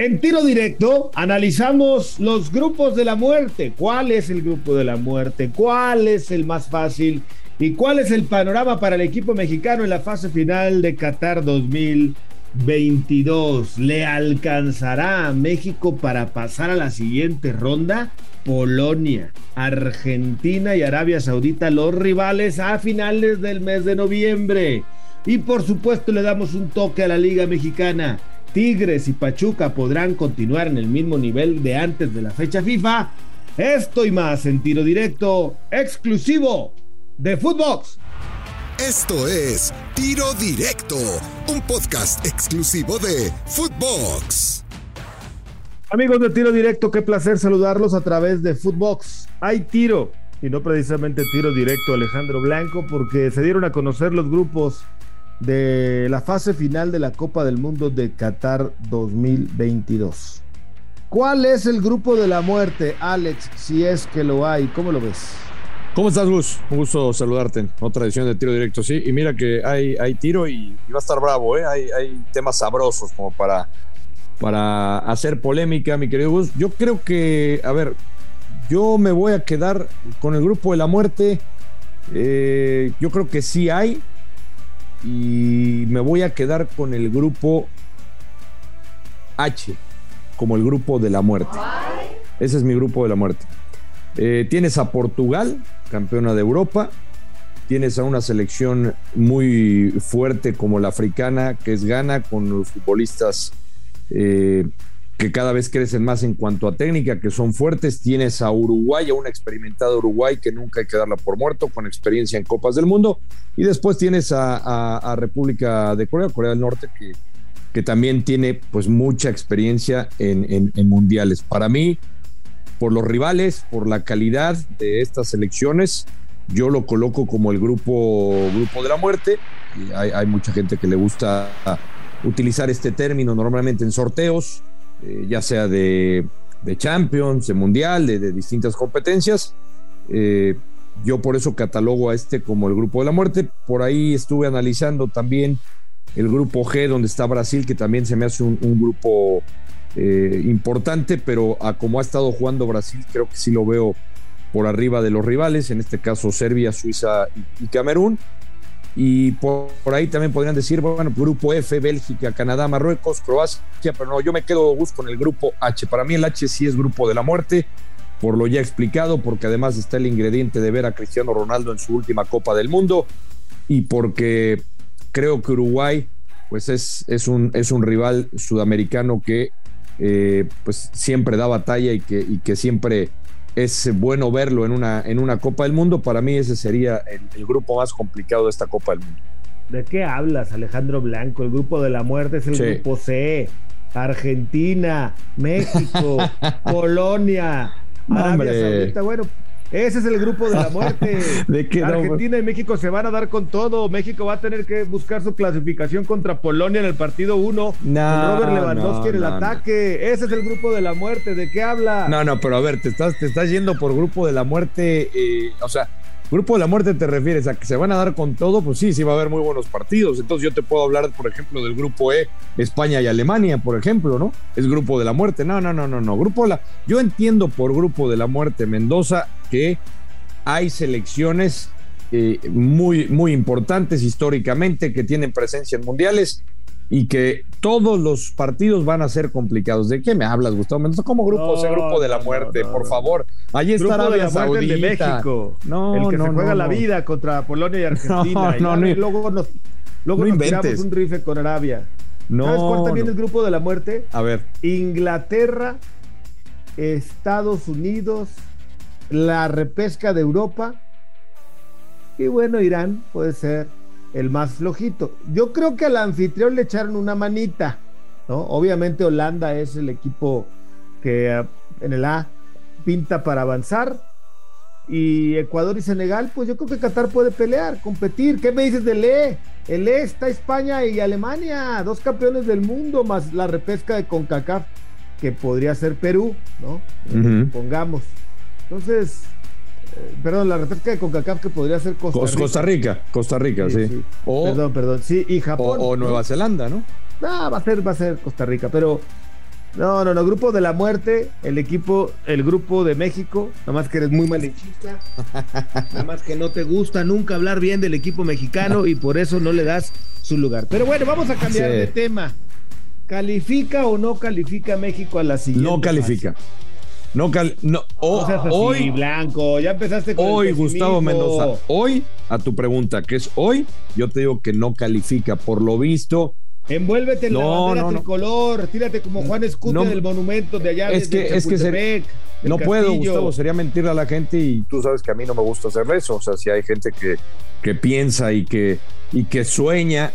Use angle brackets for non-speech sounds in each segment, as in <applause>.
En tiro directo analizamos los grupos de la muerte. ¿Cuál es el grupo de la muerte? ¿Cuál es el más fácil? ¿Y cuál es el panorama para el equipo mexicano en la fase final de Qatar 2022? ¿Le alcanzará a México para pasar a la siguiente ronda? Polonia, Argentina y Arabia Saudita, los rivales a finales del mes de noviembre. Y por supuesto le damos un toque a la Liga Mexicana. Tigres y Pachuca podrán continuar en el mismo nivel de antes de la fecha FIFA. Esto y más en tiro directo, exclusivo de Footbox. Esto es Tiro Directo, un podcast exclusivo de Footbox. Amigos de Tiro Directo, qué placer saludarlos a través de Footbox. Hay tiro, y no precisamente tiro directo Alejandro Blanco, porque se dieron a conocer los grupos de la fase final de la Copa del Mundo de Qatar 2022. ¿Cuál es el grupo de la muerte, Alex, si es que lo hay? ¿Cómo lo ves? ¿Cómo estás, Gus? Un gusto saludarte otra edición de Tiro Directo, sí. Y mira que hay, hay tiro y, va a estar bravo, ¿eh? Hay, hay temas sabrosos como para, para hacer polémica, mi querido Gus. Yo creo que, a ver, yo me voy a quedar con el grupo de la muerte. Eh, yo creo que sí hay, y me voy a quedar con el grupo H, como el grupo de la muerte. Ese es mi grupo de la muerte. Eh, tienes a Portugal, campeona de Europa. Tienes a una selección muy fuerte como la africana, que es Ghana, con los futbolistas eh, que cada vez crecen más en cuanto a técnica, que son fuertes. Tienes a Uruguay, a una experimentada Uruguay que nunca hay que darla por muerto, con experiencia en Copas del Mundo. Y después tienes a, República de Corea, Corea del Norte, que, que también tiene pues mucha experiencia en, mundiales. Para mí, por los rivales, por la calidad de estas selecciones, yo lo coloco como el grupo, grupo de la muerte. Y hay, hay mucha gente que le gusta utilizar este término normalmente en sorteos eh, ya sea de, Champions, de Mundial, de, distintas competencias. Eh, yo por eso catalogo a este como el grupo de la muerte. Por ahí estuve analizando también el grupo G, donde está Brasil, que también se me hace un, grupo eh, importante, pero a como ha estado jugando Brasil, creo que sí lo veo por arriba de los rivales, en este caso Serbia, Suiza y Camerún. Y por, ahí también podrían decir, bueno, grupo F, Bélgica, Canadá, Marruecos, Croacia, pero no, yo me quedo con el grupo H. Para mí el H sí es grupo de la muerte, por lo ya explicado, porque además está el ingrediente de ver a Cristiano Ronaldo en su última Copa del Mundo y porque creo que Uruguay pues es, es, un, es un rival sudamericano que eh, pues siempre da batalla y que, y que siempre es bueno verlo en una, en una Copa del Mundo. Para mí ese sería el, grupo más complicado de esta Copa del Mundo. ¿De qué hablas, Alejandro Blanco? El grupo de la muerte es el grupo C. Argentina, México, <laughs> Polonia, Arabia Saudita. Bueno, ese es el grupo de la <laughs> muerte. Argentina y México se van a dar con todo. México va a tener que buscar su clasificación contra Polonia en el partido 1. No, Robert Lewandowski en el ataque. Ese es el grupo de la muerte. ¿De qué habla? No, no, pero a ver, te estás, te estás yendo por grupo de la muerte. Eh, o sea, Grupo de la muerte te refieres a que se van a dar con todo, pues sí, sí va a haber muy buenos partidos. Entonces yo te puedo hablar, por ejemplo, del grupo E, España y Alemania, por ejemplo, ¿no? Es grupo de la muerte. No, no, no, no, no. Grupo de la. Yo entiendo por grupo de la muerte Mendoza que hay selecciones eh, muy, muy importantes históricamente que tienen presencia en mundiales y que todos los partidos van a ser complicados. ¿De qué me hablas, Gustavo Mendoza? ¿Cómo grupo? ese grupo de la muerte, por favor. Allí está Arabia Saudita. de México. No, el que se juega la vida contra Polonia y <laughs> Argentina. No, no, y luego nos, luego nos tiramos un rife con Arabia. No, ¿Sabes cuál también es el grupo de la muerte? A ver. Inglaterra, Estados Unidos, la repesca de Europa y bueno, Irán puede ser el más flojito. Yo creo que al anfitrión le echaron una manita, ¿no? Obviamente Holanda es el equipo que ah, en el A pinta para avanzar. Y Ecuador y Senegal, pues yo creo que Qatar puede pelear, competir. ¿Qué me dices del E? El E está España y Alemania, dos campeones del mundo, más la repesca de CONCACAF, que podría ser Perú, ¿no? Pongamos. Entonces, eh, perdón, la repesca de CONCACAF que podría ser Costa Rica. Costa Rica, Costa Rica, sí. perdón, perdón, sí, y Japón. O, Nueva Zelanda, ¿no? Ah, va a ser, va a ser Costa Rica, pero No, no, no, grupo de la muerte, el equipo, el grupo de México, nada más que eres muy malinchista, nada más que no te gusta nunca hablar bien del equipo mexicano y por eso no le das su lugar. Pero bueno, vamos a cambiar de tema. ¿Califica o no califica México a la siguiente? No califica. No, cal, no hoy Blanco, ya empezaste con Hoy Gustavo Mendoza, hoy a tu pregunta, que es hoy, yo te digo que no califica por lo visto Envuélvete en la bandera tricolor, tírate como Juan Escute del monumento de allá. Es que, es que no puedo, Gustavo, sería mentir a la gente y tú sabes que a mí no me gusta hacer eso. O sea, si hay gente que, que piensa y que, y que sueña.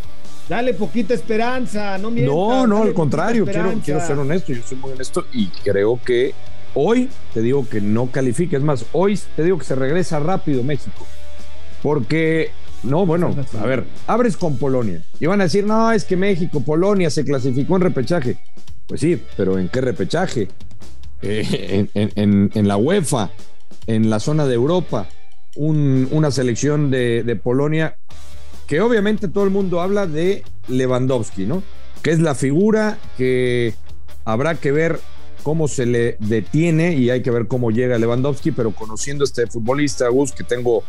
Dale poquita esperanza, no mientas. No, no, al contrario, quiero, quiero ser honesto, yo soy muy honesto y creo que hoy te digo que no califique. Es más, hoy te digo que se regresa rápido México. Porque no, bueno, a ver, abres con Polonia y van a decir, no, es que México, Polonia se clasificó en repechaje. Pues sí, pero ¿en qué repechaje? <laughs> Eh, en, la UEFA, en la zona de Europa, una selección de, de, Polonia que obviamente todo el mundo habla de Lewandowski, ¿no? Que es la figura que habrá que ver cómo se le detiene y hay que ver cómo llega Lewandowski, pero conociendo a este futbolista, Gus, que tengo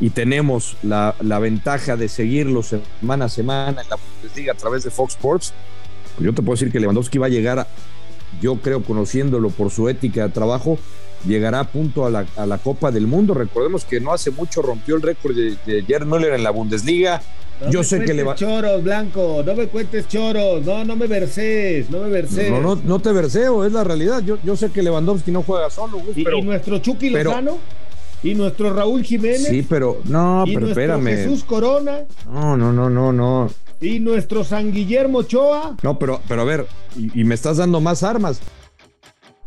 y tenemos la, ventaja de seguirlo semana a semana en la Bundesliga a través de Fox Sports, pues yo te puedo decir que Lewandowski va a llegar, yo creo, conociéndolo por su ética de trabajo, llegará a punto a la, Copa del Mundo. Recordemos que no hace mucho rompió el récord de, de Gerd Müller en la Bundesliga. No yo sé que le va. choros, Blanco, no me cuentes choros, no, no me verses, no me verses. No, no, no te verseo, es la realidad. Yo, yo sé que Lewandowski no juega solo, ¿Y, pero, ¿Y nuestro Chucky Lozano? Y nuestro Raúl Jiménez. Sí, pero no, y pero espérame. Jesús Corona. No, no, no, no, no. Y nuestro San Guillermo Ochoa. No, pero, pero a ver, y, me estás dando más armas.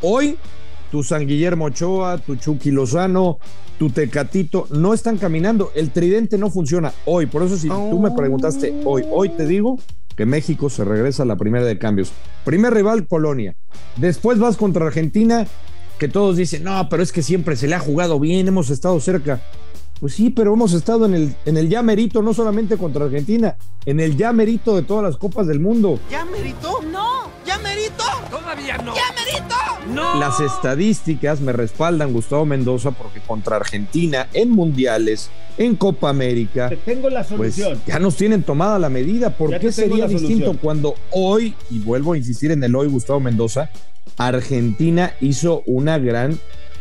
Hoy, tu San Guillermo Ochoa, tu Chucky Lozano, tu Tecatito, no están caminando. El tridente no funciona hoy. Por eso, si tú me preguntaste hoy, hoy te digo que México se regresa a la primera de cambios. Primer rival, Polonia. Después vas contra Argentina que todos dicen, no, pero es que siempre se le ha jugado bien, hemos estado cerca. Pues sí, pero hemos estado en el, en el ya merito, no solamente contra Argentina, en el ya merito de todas las copas del mundo. ¿Ya merito? No, ya merito. Todavía no. ¿Ya merito? No. Las estadísticas me respaldan, Gustavo Mendoza, porque contra Argentina en mundiales, en Copa América. tengo la pues, ya nos tienen tomada la medida. ¿Por qué sería distinto cuando hoy, y vuelvo a insistir en el hoy, Gustavo Mendoza, Argentina hizo una gran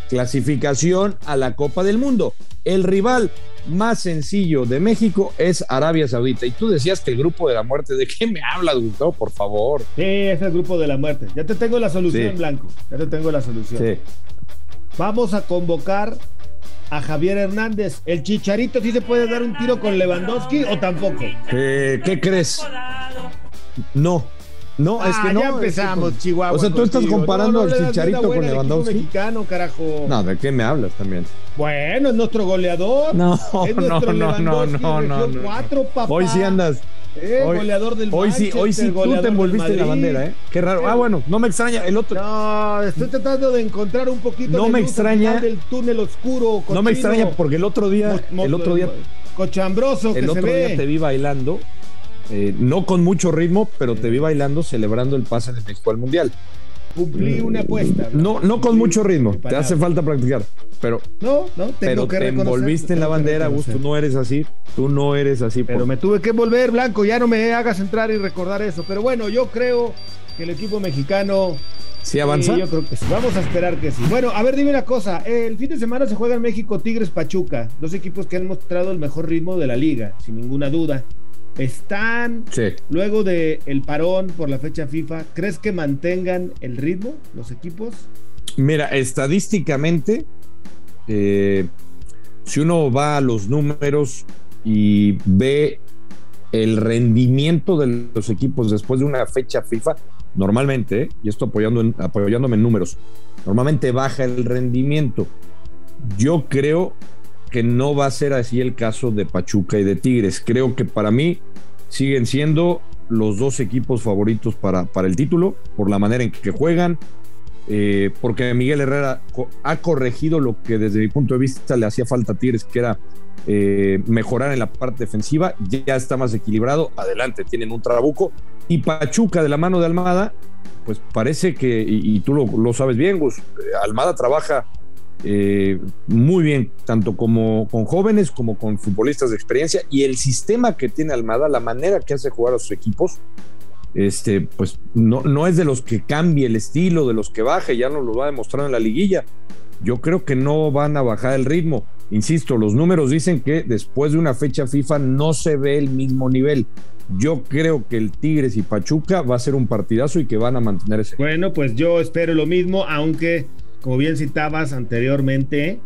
clasificación a la Copa del Mundo. El rival más sencillo de México es Arabia Saudita. Y tú decías que el grupo de la muerte, ¿de qué me hablas, Gustavo? Por favor. Sí, es el grupo de la muerte. Ya te tengo la solución, Blanco. Ya te tengo la solución. Sí. Vamos a convocar a Javier Hernández. ¿El Chicharito sí se puede dar un tiro con Lewandowski o tampoco? Eh, ¿Qué crees? No. No, es que ah, no. Ya empezamos, Chihuahua. O sea, tú estás comparando al Chicharito con Lewandowski. mexicano, carajo. No, ¿de qué me hablas también? Bueno, es nuestro goleador. No, <laughs> no, no, no, no, no, Cuatro, papá. Hoy sí andas. Eh, hoy, goleador del Hoy sí, hoy sí tú te envolviste en la bandera, ¿eh? Qué raro. Ah, bueno, no me extraña. El otro. No, estoy tratando de encontrar un poquito no me extraña del túnel oscuro. No me extraña porque el otro día, el otro día, cochambroso, el otro día te vi bailando eh, no con mucho ritmo, pero te vi bailando celebrando el pase de México al Mundial. Cumplí una apuesta. No, no con mucho ritmo, te hace falta practicar. Pero, no, no, tengo pero te envolviste en la bandera, Gus, tú no eres así, tú no eres así. Pero me tuve que volver blanco, ya no me hagas entrar y recordar eso. Pero bueno, yo creo que el equipo mexicano ¿Sí avanza? yo creo que sí. Vamos a esperar que sí. Bueno, a ver, dime una cosa. El fin de semana se juega en México Tigres Pachuca, dos equipos que han mostrado el mejor ritmo de la liga, sin ninguna duda están luego del el parón por la fecha FIFA. ¿Crees que mantengan el ritmo los equipos? Mira, estadísticamente, eh, si uno va a los números y ve el rendimiento de los equipos después de una fecha FIFA, normalmente, y esto apoyando apoyándome en números, normalmente baja el rendimiento. Yo creo que no va a ser así el caso de Pachuca y de Tigres. Creo que para mí siguen siendo los dos equipos favoritos para, para el título, por la manera en que juegan, eh, porque Miguel Herrera ha corregido lo que desde mi punto de vista le hacía falta a Tigres, que era eh, mejorar en la parte defensiva, ya está más equilibrado, adelante, tienen un trabuco, y Pachuca de la mano de Almada, pues parece que, y, tú lo, sabes bien, Gus, Almada trabaja eh, muy bien, tanto como con jóvenes como con futbolistas de experiencia, y el sistema que tiene Almada, la manera que hace jugar a sus equipos, este, pues no, no es de los que cambie el estilo, de los que baje, ya nos lo va a demostrar en la liguilla. Yo creo que no van a bajar el ritmo. Insisto, los números dicen que después de una fecha FIFA no se ve el mismo nivel. Yo creo que el Tigres y Pachuca va a ser un partidazo y que van a mantener ese. Bueno, pues yo espero lo mismo, aunque, como bien citabas anteriormente,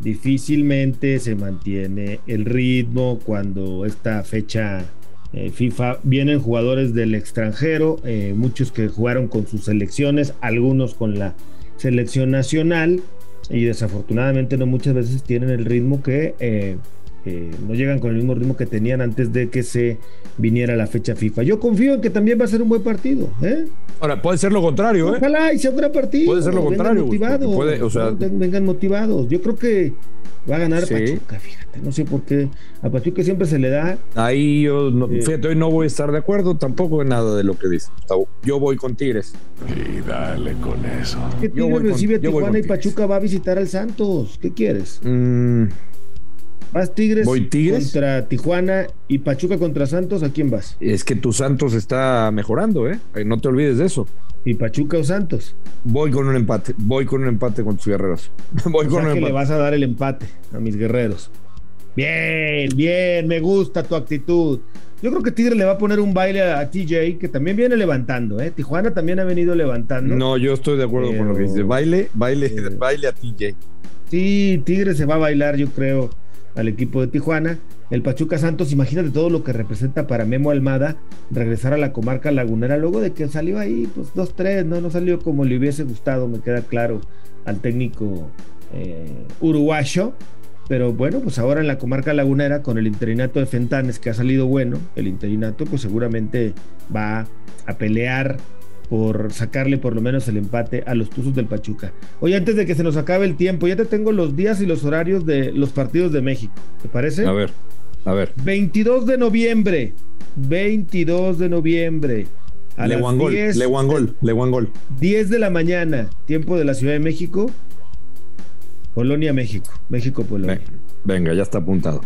difícilmente se mantiene el ritmo cuando esta fecha eh, FIFA vienen jugadores del extranjero, eh, muchos que jugaron con sus selecciones, algunos con la selección nacional y desafortunadamente no muchas veces tienen el ritmo que eh, no llegan con el mismo ritmo que tenían antes de que se viniera la fecha FIFA. Yo confío en que también va a ser un buen partido. Ahora, puede ser lo contrario. Ojalá y sea un gran partido. Puede ser lo contrario. Motivados, vengan motivados. Yo creo que Va a ganar Pachuca, fíjate. No sé por qué. A Pachuca siempre se le da. Ahí yo, no, fíjate, hoy no voy a estar de acuerdo tampoco en nada de lo que dice. Yo voy con Tigres. Y dale con eso. ¿Qué Tigres recibe a Tijuana y Pachuca va a visitar al Santos? ¿Qué quieres? Mm. ¿Vas Tigres, voy Tigres contra Tijuana y Pachuca contra Santos? ¿A quién vas? Es que tu Santos está mejorando, ¿eh? No te olvides de eso. ¿Y Pachuca o Santos? Voy con un empate. Voy con un empate con tus guerreros. <laughs> Voy con que le vas a dar el empate a mis guerreros. Bien, bien, me gusta tu actitud. Yo creo que Tigre le va a poner un baile a TJ, que también viene levantando, ¿eh? Tijuana también ha venido levantando. No, yo estoy de acuerdo con lo que dice. Baile, baile, eh, baile a TJ. Sí, Tigre se va a bailar, yo creo, al equipo de Tijuana el Pachuca Santos, imagínate todo lo que representa para Memo Almada regresar a la comarca lagunera luego de que salió ahí, pues 2-3, ¿no? No salió como le hubiese gustado, me queda claro, al técnico eh, uruguayo. Pero bueno, pues ahora en la comarca lagunera, con el interinato de Fentanes, que ha salido bueno, el interinato, pues seguramente va a pelear por sacarle por lo menos el empate a los Tuzos del Pachuca. Oye, antes de que se nos acabe el tiempo, ya te tengo los días y los horarios de los partidos de México. ¿Te parece? A ver. A ver. 22 de noviembre. 22 de noviembre. A Le Wangol, Le Wangol, Le Wangol. 10 de la mañana, tiempo de la Ciudad de México. Polonia, México. México, Polonia. Venga, ya está apuntado.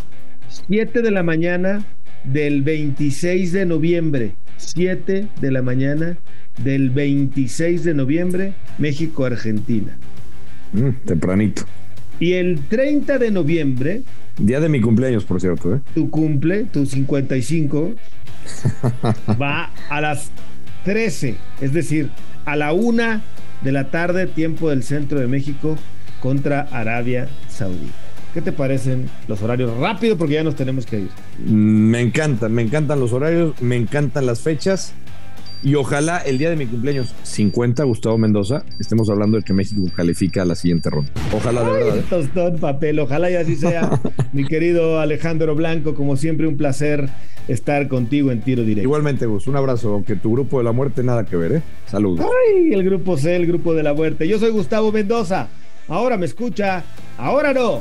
7 de la mañana del 26 de noviembre. 7 de la mañana del 26 de noviembre, México, Argentina. Mm, tempranito. Y el 30 de noviembre, Día de mi cumpleaños, por cierto. ¿eh? Tu cumple, tu 55, <laughs> va a las 13, es decir, a la una de la tarde, tiempo del centro de México, contra Arabia Saudita. ¿Qué te parecen los horarios? Rápido porque ya nos tenemos que ir. Me encantan, me encantan los horarios, me encantan las fechas. Y ojalá el día de mi cumpleaños 50, Gustavo Mendoza, estemos hablando de que México califica a la siguiente ronda. Ojalá de verdad. ¿eh? Tostón, papel, ojalá y así sea. <laughs> mi querido Alejandro Blanco, como siempre, un placer estar contigo en tiro directo. Igualmente, Gus, un abrazo, aunque tu grupo de la muerte nada que ver, ¿eh? Saludos. Ay, el grupo C, el grupo de la muerte. Yo soy Gustavo Mendoza. Ahora me escucha, ahora no.